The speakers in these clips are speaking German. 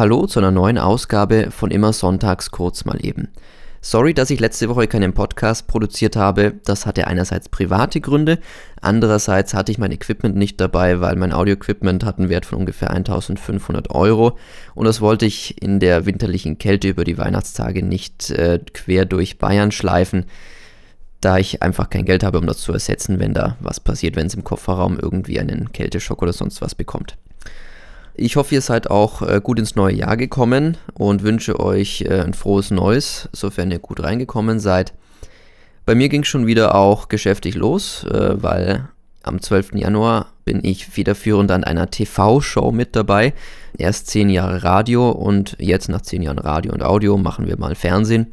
Hallo zu einer neuen Ausgabe von Immer Sonntags kurz mal eben. Sorry, dass ich letzte Woche keinen Podcast produziert habe. Das hatte einerseits private Gründe, andererseits hatte ich mein Equipment nicht dabei, weil mein Audio-Equipment hat einen Wert von ungefähr 1500 Euro und das wollte ich in der winterlichen Kälte über die Weihnachtstage nicht äh, quer durch Bayern schleifen, da ich einfach kein Geld habe, um das zu ersetzen, wenn da was passiert, wenn es im Kofferraum irgendwie einen Kälteschock oder sonst was bekommt. Ich hoffe, ihr seid auch äh, gut ins neue Jahr gekommen und wünsche euch äh, ein frohes Neues, sofern ihr gut reingekommen seid. Bei mir ging es schon wieder auch geschäftlich los, äh, weil am 12. Januar bin ich federführend an einer TV-Show mit dabei. Erst zehn Jahre Radio und jetzt nach zehn Jahren Radio und Audio machen wir mal Fernsehen.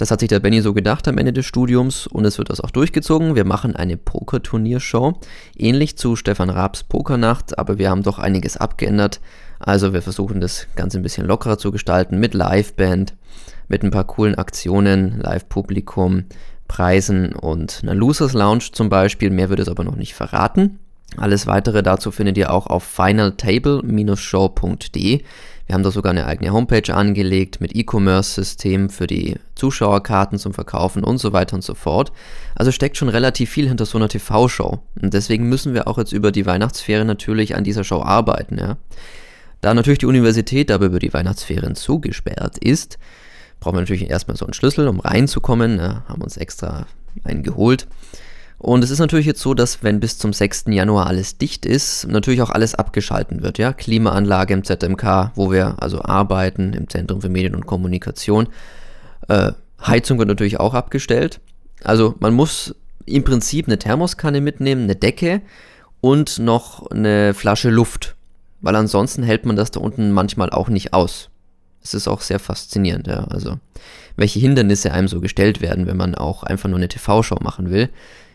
Das hat sich der Benny so gedacht am Ende des Studiums und es wird das auch durchgezogen. Wir machen eine Pokerturniershow, ähnlich zu Stefan Raabs Pokernacht, aber wir haben doch einiges abgeändert. Also wir versuchen das Ganze ein bisschen lockerer zu gestalten mit Liveband, mit ein paar coolen Aktionen, Live-Publikum, Preisen und einer Losers Lounge zum Beispiel. Mehr wird es aber noch nicht verraten. Alles weitere dazu findet ihr auch auf finaltable-show.de. Wir haben da sogar eine eigene Homepage angelegt mit E-Commerce-System für die Zuschauerkarten zum Verkaufen und so weiter und so fort. Also steckt schon relativ viel hinter so einer TV-Show. Und deswegen müssen wir auch jetzt über die Weihnachtsferien natürlich an dieser Show arbeiten. Ja. Da natürlich die Universität aber über die Weihnachtsferien zugesperrt ist, brauchen wir natürlich erstmal so einen Schlüssel, um reinzukommen. Ja, haben uns extra einen geholt. Und es ist natürlich jetzt so, dass wenn bis zum 6. Januar alles dicht ist, natürlich auch alles abgeschalten wird, ja. Klimaanlage im ZMK, wo wir also arbeiten, im Zentrum für Medien und Kommunikation. Äh, Heizung wird natürlich auch abgestellt. Also man muss im Prinzip eine Thermoskanne mitnehmen, eine Decke und noch eine Flasche Luft. Weil ansonsten hält man das da unten manchmal auch nicht aus. Es ist auch sehr faszinierend, ja. Also, welche Hindernisse einem so gestellt werden, wenn man auch einfach nur eine TV-Show machen will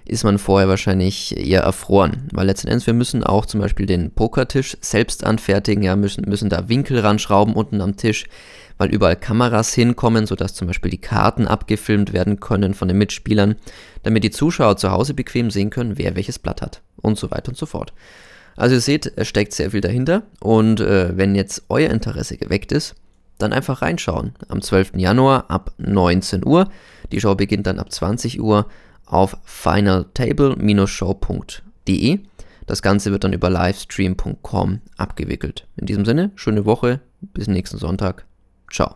ist man vorher wahrscheinlich eher erfroren. Weil letzten Endes, wir müssen auch zum Beispiel den Pokertisch selbst anfertigen, ja, müssen, müssen da Winkel ranschrauben unten am Tisch, weil überall Kameras hinkommen, sodass zum Beispiel die Karten abgefilmt werden können von den Mitspielern, damit die Zuschauer zu Hause bequem sehen können, wer welches Blatt hat und so weiter und so fort. Also ihr seht, es steckt sehr viel dahinter und äh, wenn jetzt euer Interesse geweckt ist, dann einfach reinschauen. Am 12. Januar ab 19 Uhr. Die Show beginnt dann ab 20 Uhr auf finaltable-show.de. Das Ganze wird dann über livestream.com abgewickelt. In diesem Sinne, schöne Woche, bis nächsten Sonntag. Ciao.